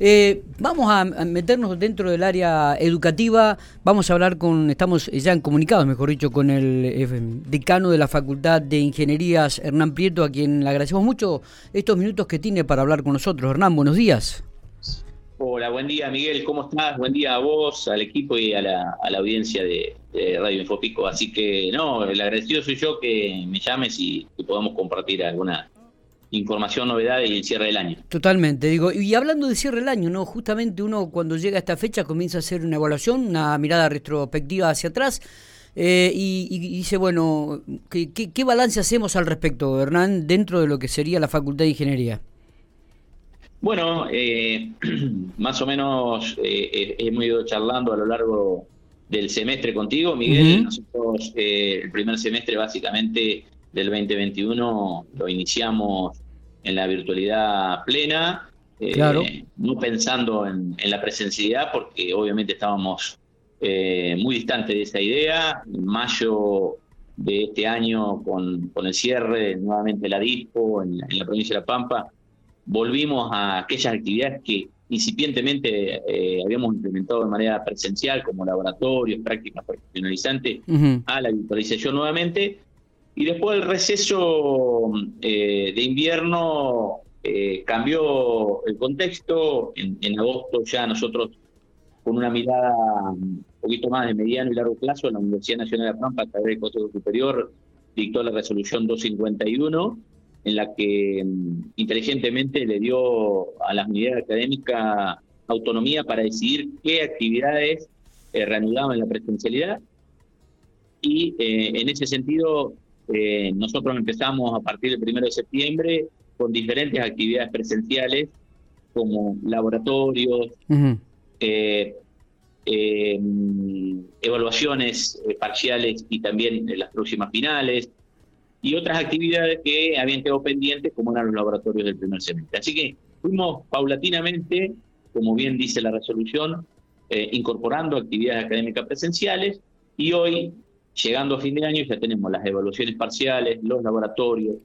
Eh, vamos a meternos dentro del área educativa, vamos a hablar con, estamos ya en comunicados, mejor dicho, con el eh, decano de la Facultad de Ingenierías, Hernán Prieto, a quien le agradecemos mucho estos minutos que tiene para hablar con nosotros. Hernán, buenos días. Hola, buen día Miguel, ¿cómo estás? Buen día a vos, al equipo y a la, audiencia de, Radio Infopico. Así que no, el agradecido soy yo que me llames y que podamos compartir alguna información, novedad y el cierre del año. Totalmente, digo, y hablando de cierre del año, ¿no? Justamente uno cuando llega a esta fecha comienza a hacer una evaluación, una mirada retrospectiva hacia atrás. Eh, y, dice, bueno, ¿qué, ¿qué, balance hacemos al respecto, Hernán, dentro de lo que sería la Facultad de Ingeniería? Bueno, eh, más o menos eh, hemos ido charlando a lo largo del semestre contigo, Miguel. Nosotros el primer semestre básicamente del 2021 lo iniciamos en la virtualidad plena, eh, no pensando en, la presencialidad, porque obviamente estábamos eh, muy distantes de esa idea. En mayo de este año, con, el cierre nuevamente de la DISPO en, la provincia de La Pampa, volvimos a aquellas actividades que incipientemente eh, habíamos implementado de manera presencial, como laboratorios, prácticas profesionalizantes, a la virtualización nuevamente. Y después el receso eh, de invierno eh, cambió el contexto. En, agosto ya nosotros, con una mirada un poquito más de mediano y largo plazo, la Universidad Nacional de Pampa, a través del Consejo Superior, dictó la resolución 251, en la que mm, inteligentemente le dio a las unidades académicas autonomía para decidir qué actividades eh, reanudaban la presencialidad. Y en ese sentido, eh, nosotros empezamos a partir del 1 de septiembre con diferentes actividades presenciales como laboratorios, eh, eh, evaluaciones parciales y también las próximas finales, y otras actividades que habían quedado pendientes como eran los laboratorios del primer semestre. Así que fuimos paulatinamente, como bien dice la resolución, incorporando actividades académicas presenciales y hoy Llegando a fin de año ya tenemos las evaluaciones parciales, los laboratorios,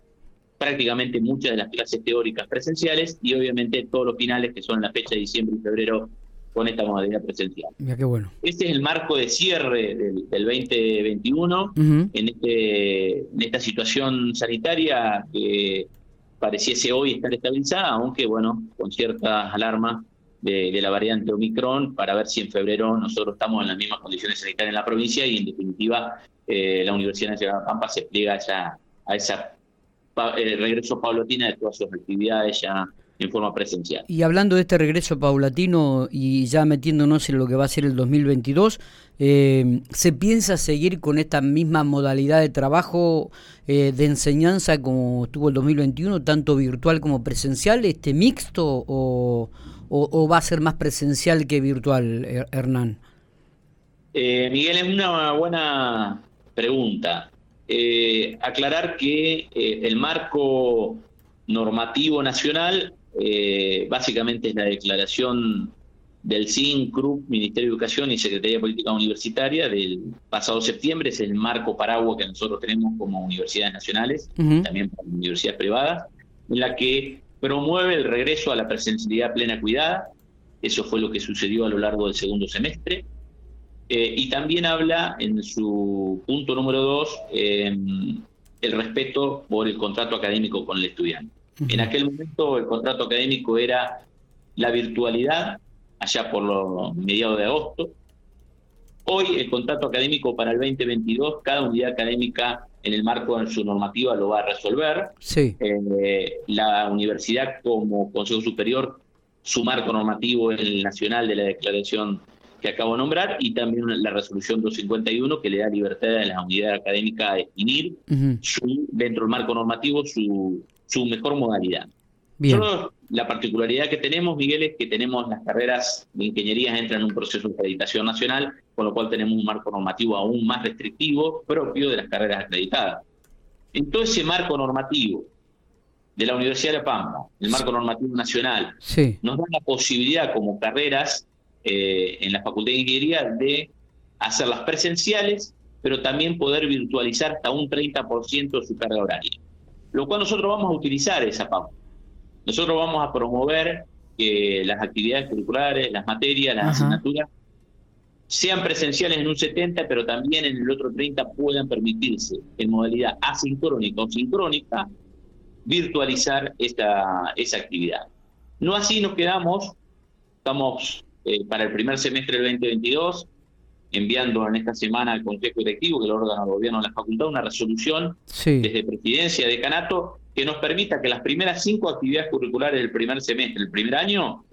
prácticamente muchas de las clases teóricas presenciales y obviamente todos los finales que son la fecha de diciembre y febrero con esta modalidad presencial. Mira qué bueno. Este es el marco de cierre del, 2021 en, este, en esta situación sanitaria que pareciese hoy estar estabilizada, aunque bueno, con ciertas alarmas de, la variante Omicron para ver si en febrero nosotros estamos en las mismas condiciones sanitarias en la provincia y en definitiva eh, la Universidad Nacional de Pampa se pliega ya a esa eh, regreso paulatino de todas sus actividades ya en forma presencial. Y hablando de este regreso paulatino y ya metiéndonos en lo que va a ser el 2022, eh, ¿se piensa seguir con esta misma modalidad de trabajo de enseñanza como tuvo el 2021, tanto virtual como presencial, este mixto o, o, va a ser más presencial que virtual, Hernán? Eh, Miguel, es una buena pregunta. Eh, aclarar que eh, el marco normativo nacional básicamente es la declaración del CIN, CRUP, Ministerio de Educación y Secretaría de Política Universitaria del pasado septiembre, es el marco paraguas que nosotros tenemos como universidades nacionales, también universidades privadas, en la que promueve el regreso a la presencialidad plena cuidada, eso fue lo que sucedió a lo largo del segundo semestre, eh, y también habla en su punto número dos em, el respeto por el contrato académico con el estudiante. En aquel momento el contrato académico era la virtualidad, allá por los mediados de agosto. Hoy el contrato académico para el 2022, cada unidad académica en el marco de su normativa lo va a resolver. Sí. Eh, la universidad como Consejo Superior, su marco normativo es el nacional de la declaración que acabo de nombrar y también la resolución 251 que le da libertad a las unidades académicas a definir dentro del marco normativo su, su mejor modalidad. Bien la particularidad que tenemos, Miguel, es que tenemos las carreras de ingeniería entran en un proceso de acreditación nacional, con lo cual tenemos un marco normativo aún más restrictivo propio de las carreras acreditadas. En todo ese marco normativo de la Universidad de Pampa, el marco normativo nacional, nos da la posibilidad como carreras eh, en la Facultad de Ingeniería de hacerlas presenciales, pero también poder virtualizar hasta un 30% de su carga horaria. Lo cual nosotros vamos a utilizar esa pauta nosotros vamos a promover que las actividades curriculares, las materias, las asignaturas, sean presenciales en un 70, pero también en el otro 30 puedan permitirse en modalidad asincrónica o sincrónica virtualizar esa, esa actividad. No así nos quedamos, estamos eh, para el primer semestre del 2022 enviando en esta semana al Consejo Directivo, que es el órgano de gobierno de la facultad, una resolución desde presidencia de Canato que nos permita que las primeras cinco actividades curriculares del primer semestre, el primer año,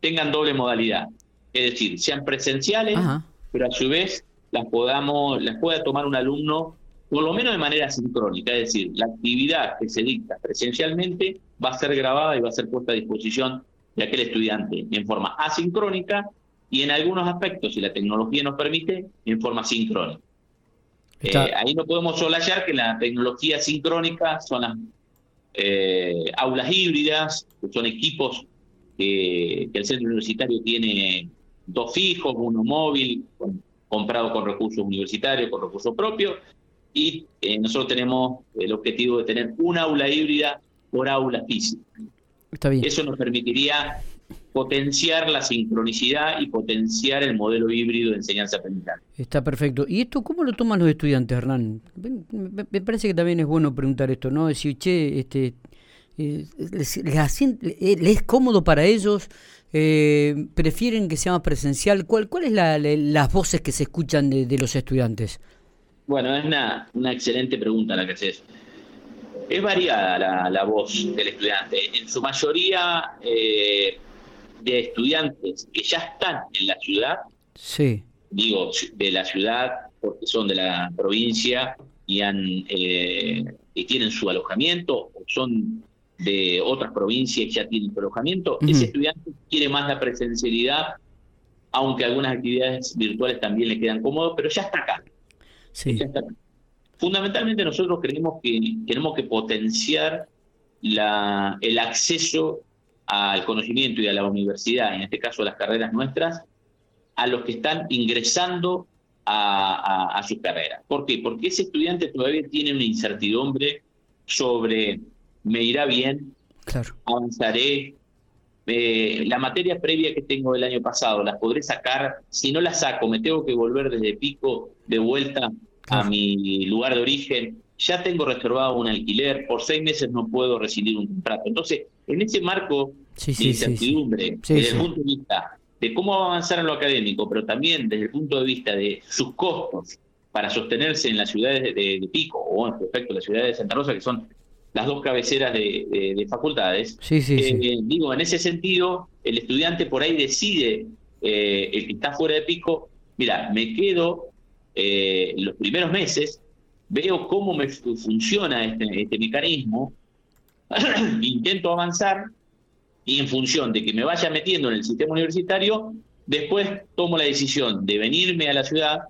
tengan doble modalidad. Es decir, sean presenciales, pero a su vez las podamos, las pueda tomar un alumno por lo menos de manera sincrónica, es decir, la actividad que se dicta presencialmente va a ser grabada y va a ser puesta a disposición de aquel estudiante en forma asincrónica y en algunos aspectos, si la tecnología nos permite, en forma sincrónica. Eh, ahí no podemos solayar que la tecnología sincrónica son las eh, aulas híbridas, que son equipos que, el centro universitario tiene dos fijos, uno móvil, comprado con recursos universitarios, con recursos propios, y eh, nosotros tenemos el objetivo de tener una aula híbrida por aula física. Eso nos permitiría potenciar la sincronicidad y potenciar el modelo híbrido de enseñanza-aprendizaje. Está perfecto. ¿Y esto cómo lo toman los estudiantes, Hernán? Me parece que también es bueno preguntar esto, ¿no? Decir, che, este, eh, les, eh, es cómodo para ellos? Eh, ¿Prefieren que sea más presencial? ¿Cuál, cuál la, las voces que se escuchan de, los estudiantes? Bueno, es una, una excelente pregunta la que haces. Es variada la, la, voz del estudiante. En su mayoría, eh, de estudiantes que ya están en la ciudad, sí. digo de la ciudad porque son de la provincia y, han, eh, y tienen su alojamiento, o son de otras provincias y ya tienen su alojamiento, ese estudiante quiere más la presencialidad, aunque algunas actividades virtuales también le quedan cómodos, pero ya está acá. Sí. Fundamentalmente nosotros creemos que tenemos que potenciar la, el acceso al conocimiento y a la universidad, en este caso a las carreras nuestras, a los que están ingresando a, sus carreras. ¿Por qué? Porque ese estudiante todavía tiene una incertidumbre sobre me irá bien, avanzaré, eh, la materia previa que tengo del año pasado, las podré sacar, si no las saco, me tengo que volver desde pico de vuelta a mi lugar de origen, ya tengo reservado un alquiler, por seis meses no puedo recibir un contrato. Entonces, en ese marco de incertidumbre, desde el punto de vista de cómo avanzar en lo académico, pero también desde el punto de vista de sus costos para sostenerse en las ciudades de, Pico, o en efecto las ciudades de Santa Rosa, que son las dos cabeceras de, facultades, eh, digo, en ese sentido, el estudiante por ahí decide, eh, el que está fuera de Pico, mira, me quedo eh, los primeros meses, veo cómo me funciona este, este mecanismo, intento avanzar y en función de que me vaya metiendo en el sistema universitario, después tomo la decisión de venirme a la ciudad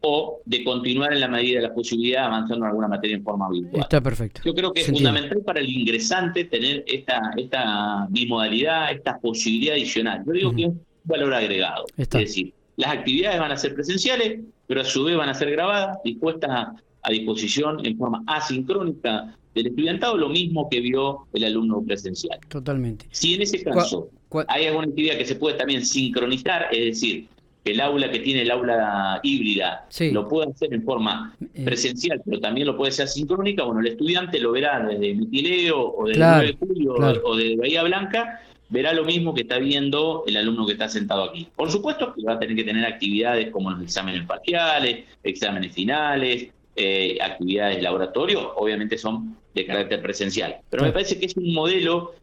o de continuar en la medida de la posibilidad avanzando en alguna materia en forma virtual. Está perfecto. Yo creo que es fundamental para el ingresante tener esta, esta bimodalidad, esta posibilidad adicional. Yo digo que es un valor agregado. Es decir, las actividades van a ser presenciales, pero a su vez van a ser grabadas, dispuestas a, a disposición en forma asincrónica del estudiantado, lo mismo que vio el alumno presencial. Totalmente. Si en ese caso hay alguna actividad que se puede también sincronizar, es decir, que el aula que tiene el aula híbrida lo puede hacer en forma eh. presencial, pero también lo puede hacer sincrónica, bueno, el estudiante lo verá desde Mitileo o desde 9 de julio o de Bahía Blanca, verá lo mismo que está viendo el alumno que está sentado aquí. Por supuesto que va a tener que tener actividades como los exámenes parciales, exámenes finales, eh, actividades de laboratorio, obviamente son de carácter presencial. Pero me parece que es un modelo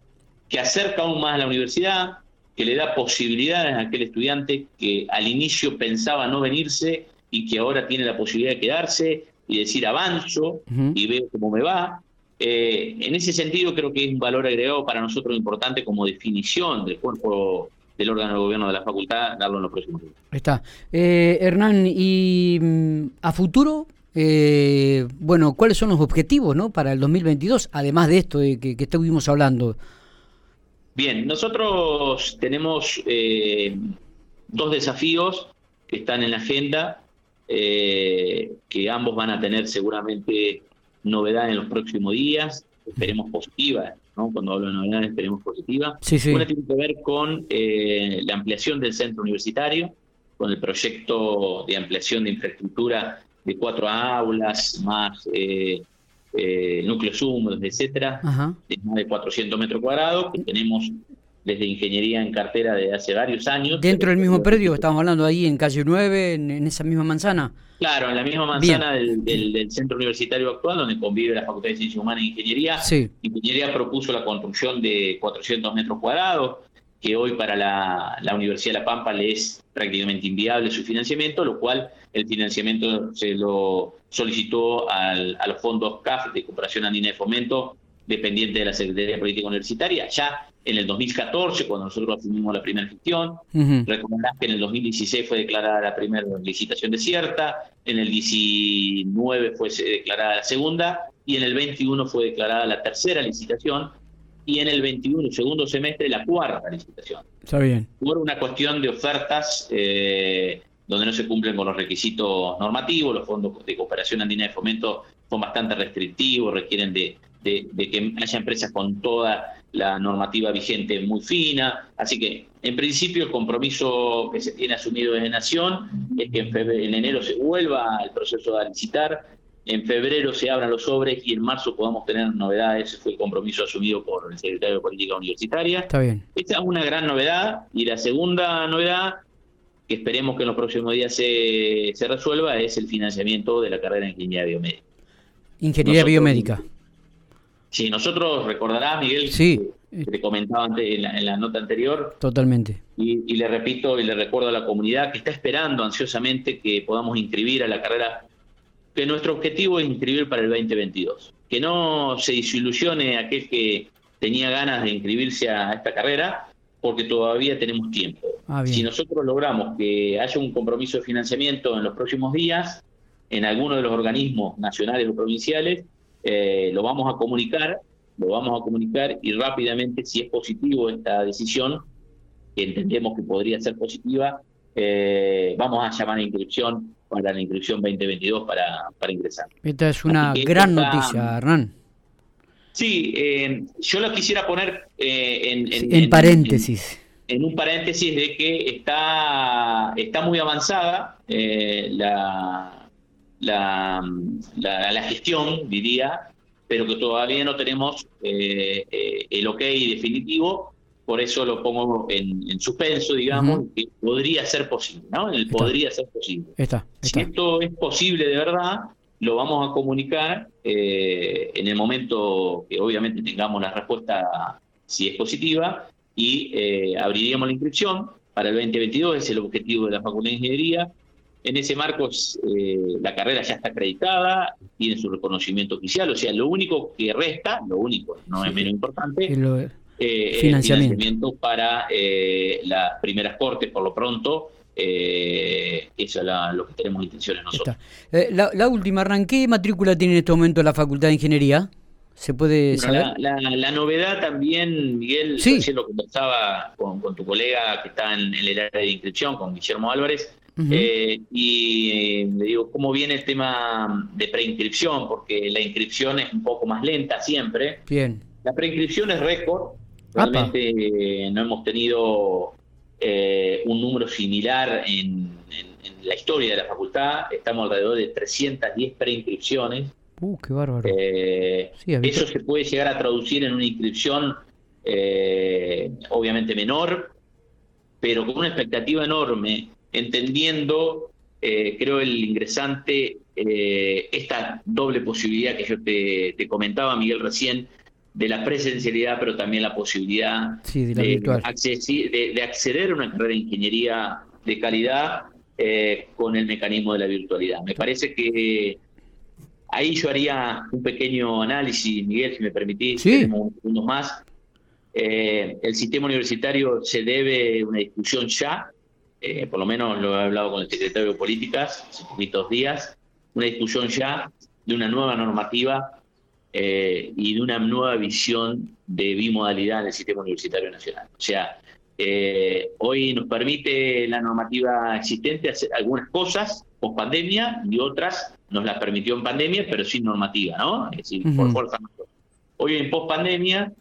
que acerca aún más a la universidad, que le da posibilidades a aquel estudiante que al inicio pensaba no venirse y que ahora tiene la posibilidad de quedarse y decir avanzo y veo cómo me va. Eh, en ese sentido creo que es un valor agregado para nosotros importante como definición del cuerpo del órgano de gobierno de la facultad, darlo en los próximos días. Está. Eh, Hernán, ¿y mm, a futuro eh, bueno, ¿cuáles son los objetivos ¿no? para el 2022, además de esto de que, estuvimos hablando? Bien, nosotros tenemos eh, dos desafíos que están en la agenda, eh, que ambos van a tener seguramente novedad en los próximos días, esperemos positiva ¿no? cuando hablo de novedades tenemos positiva. Sí, sí. Una tiene que ver con eh, la ampliación del centro universitario, con el proyecto de ampliación de infraestructura de cuatro aulas, más eh, eh, núcleos húmedos, etcétera, de más de 400 metros cuadrados, que tenemos desde ingeniería en cartera de hace varios años. ¿Dentro del mismo predio? Estamos hablando ahí en calle 9, en, esa misma manzana. Claro, en la misma manzana del, centro universitario actual, donde convive la Facultad de Ciencias Humanas e Ingeniería. Sí. Ingeniería propuso la construcción de 400 metros cuadrados, que hoy para la, la Universidad de La Pampa le es prácticamente inviable su financiamiento, lo cual el financiamiento se lo solicitó al, a los fondos CAF de Cooperación Andina de Fomento, dependiente de la Secretaría de Política Universitaria. Ya en el 2014, cuando nosotros asumimos la primera gestión. Recordás que en el 2016 fue declarada la primera licitación desierta, en el 19 fue declarada la segunda y en el 21 fue declarada la tercera licitación y en el 21, segundo semestre, la cuarta licitación. Está bien. Por una cuestión de ofertas eh, donde no se cumplen con los requisitos normativos, los fondos de cooperación andina de fomento son bastante restrictivos, requieren de, de, de que haya empresas con toda la normativa vigente muy fina, así que en principio el compromiso que se tiene asumido desde Nación es que en, en enero se vuelva al proceso de licitar, en febrero se abran los sobres y en marzo podamos tener novedades, ese fue el compromiso asumido por el secretario de Política Universitaria. Está bien. Esta es una gran novedad y la segunda novedad que esperemos que en los próximos días se, se resuelva es el financiamiento de la carrera de Ingeniería Biomédica. Ingeniería Biomédica. Sí, nosotros recordarás, Miguel, sí. que te comentaba antes en la, nota anterior. Totalmente. Y, le repito y le recuerdo a la comunidad que está esperando ansiosamente que podamos inscribir a la carrera, que nuestro objetivo es inscribir para el 2022. Que no se desilusione aquel que tenía ganas de inscribirse a esta carrera, porque todavía tenemos tiempo. Ah, si nosotros logramos que haya un compromiso de financiamiento en los próximos días, en alguno de los organismos nacionales o provinciales, eh, lo vamos a comunicar, lo vamos a comunicar y rápidamente, si es positivo esta decisión, que entendemos que podría ser positiva, eh, vamos a llamar a inscripción para la inscripción 2022 para, para ingresar. Esta es una gran noticia, Hernán. Sí, eh, yo lo quisiera poner en, en, paréntesis. En, un paréntesis de que está, está muy avanzada la, la, la, gestión, diría, pero que todavía no tenemos eh, eh, el ok definitivo, por eso lo pongo en, suspenso, digamos, que podría ser posible, ¿no? El podría ser posible. Si esto es posible de verdad, lo vamos a comunicar eh, en el momento que obviamente tengamos la respuesta si es positiva y abriríamos la inscripción para el 2022, es el objetivo de la Facultad de Ingeniería. En ese marco, eh, la carrera ya está acreditada, tiene su reconocimiento oficial, o sea, lo único que resta, lo único, no es menos importante, eh, financiamiento. para eh, las primeras cortes, por lo pronto. eso es lo que tenemos intenciones nosotros. La, última, ¿qué matrícula tiene en este momento la Facultad de Ingeniería? ¿Se puede saber? La, novedad también, Miguel, sí. lo conversaba con, con tu colega que está en el área de inscripción, con Guillermo Álvarez, eh, y le digo, ¿cómo viene el tema de preinscripción? Porque la inscripción es un poco más lenta siempre. Bien. La preinscripción es récord. Realmente eh, no hemos tenido eh, un número similar en, la historia de la facultad. Estamos alrededor de 310 preinscripciones. Uh, qué bárbaro. eso se puede llegar a traducir en una inscripción obviamente menor, pero con una expectativa enorme entendiendo, eh, creo, el ingresante, eh, esta doble posibilidad que yo te, comentaba, Miguel, recién, de la presencialidad, pero también la posibilidad de, acceder a una carrera de ingeniería de calidad eh, con el mecanismo de la virtualidad. Me parece que ahí yo haría un pequeño análisis, Miguel, si me permitís, tenemos unos más. el sistema universitario se debe una discusión ya eh, por lo menos lo he hablado con el secretario de Políticas hace poquitos días, una discusión ya de una nueva normativa eh, y de una nueva visión de bimodalidad en el sistema universitario nacional. O sea, eh, hoy nos permite la normativa existente hacer algunas cosas post pandemia y otras nos las permitió en pandemia, pero sin normativa, ¿no? Es decir, por fuerza Hoy en post pandemia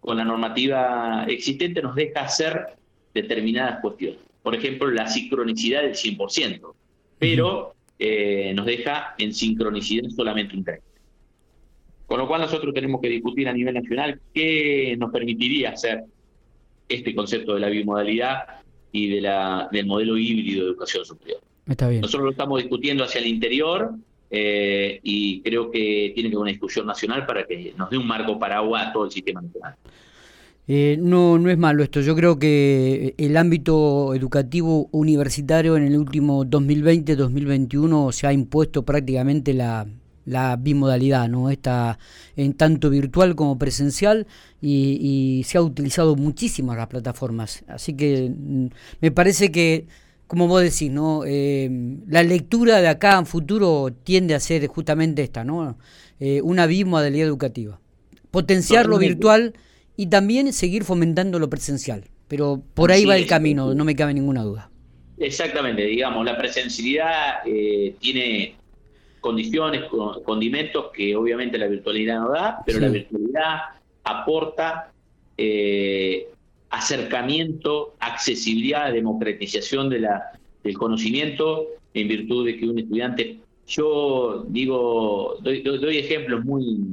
con la normativa existente nos deja hacer determinadas cuestiones. Por ejemplo, la sincronicidad del 100%, pero eh, nos deja en sincronicidad solamente un 30%. Con lo cual nosotros tenemos que discutir a nivel nacional qué nos permitiría hacer este concepto de la bimodalidad y de la, del modelo híbrido de educación superior. Está bien. Nosotros lo estamos discutiendo hacia el interior eh, y creo que tiene que haber una discusión nacional para que nos dé un marco paraguas a todo el sistema nacional. Eh, no, no es malo esto. Yo creo que el ámbito educativo universitario en el último 2020-2021 se ha impuesto prácticamente la, la bimodalidad, ¿no? Está en tanto virtual como presencial y, se ha utilizado muchísimas las plataformas. Así que mm, me parece que, como vos decís, ¿no? Eh, la lectura de acá en futuro tiende a ser justamente esta, ¿no? Eh, una bimodalidad educativa. Potenciar lo virtual y también seguir fomentando lo presencial. Pero por ahí va el camino, no me cabe ninguna duda. Exactamente, digamos, la presencialidad eh, tiene condiciones, condimentos que obviamente la virtualidad no da, pero la virtualidad aporta eh, acercamiento, accesibilidad, democratización de la, del conocimiento en virtud de que un estudiante, yo digo, doy, ejemplos muy,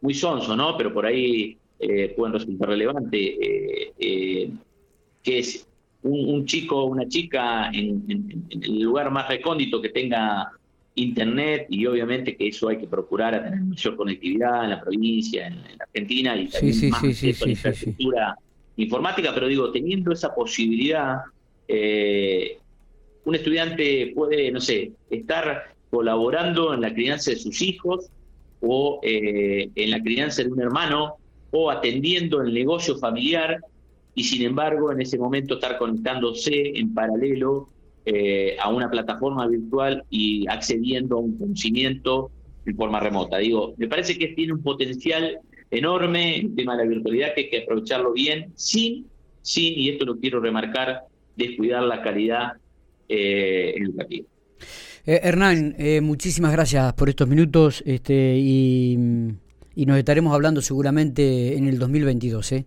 muy sonsos, ¿no? Pero por ahí eh, pueden resultar relevantes, eh, que es un, chico o una chica en, el lugar más recóndito que tenga Internet y obviamente que eso hay que procurar a tener mayor conectividad en la provincia, en, la Argentina y también más infraestructura informática, pero digo, teniendo esa posibilidad, eh, un estudiante puede, no sé, estar colaborando en la crianza de sus hijos o eh, en la crianza de un hermano o atendiendo el negocio familiar y sin embargo en ese momento estar conectándose en paralelo eh, a una plataforma virtual y accediendo a un conocimiento en forma remota. Digo, me parece que tiene un potencial enorme el tema de la virtualidad que hay que aprovecharlo bien, sin, sin, y esto lo quiero remarcar, descuidar la calidad eh, educativa. Eh, Hernán, muchísimas gracias por estos minutos este, y, y, nos estaremos hablando seguramente en el 2022. ¿eh?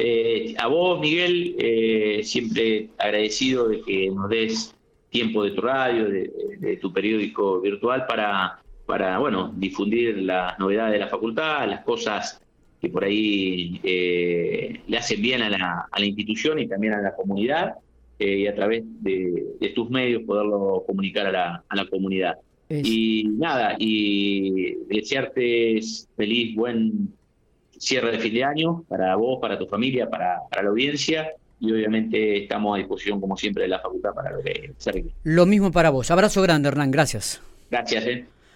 Eh, a vos, Miguel, eh, siempre agradecido de que nos des tiempo de tu radio, de, tu periódico virtual para, para, bueno, difundir las novedades de la facultad, las cosas que por ahí eh, le hacen bien a la, a la, institución y también a la comunidad, y a través de, tus medios poderlo comunicar a la, a la comunidad. Y nada, y desearte feliz, buen cierre de fin de año para vos, para tu familia, para, para la audiencia y obviamente estamos a disposición como siempre de la facultad para lo que se Lo mismo para vos. Abrazo grande, Hernán. Gracias. Gracias. Eh.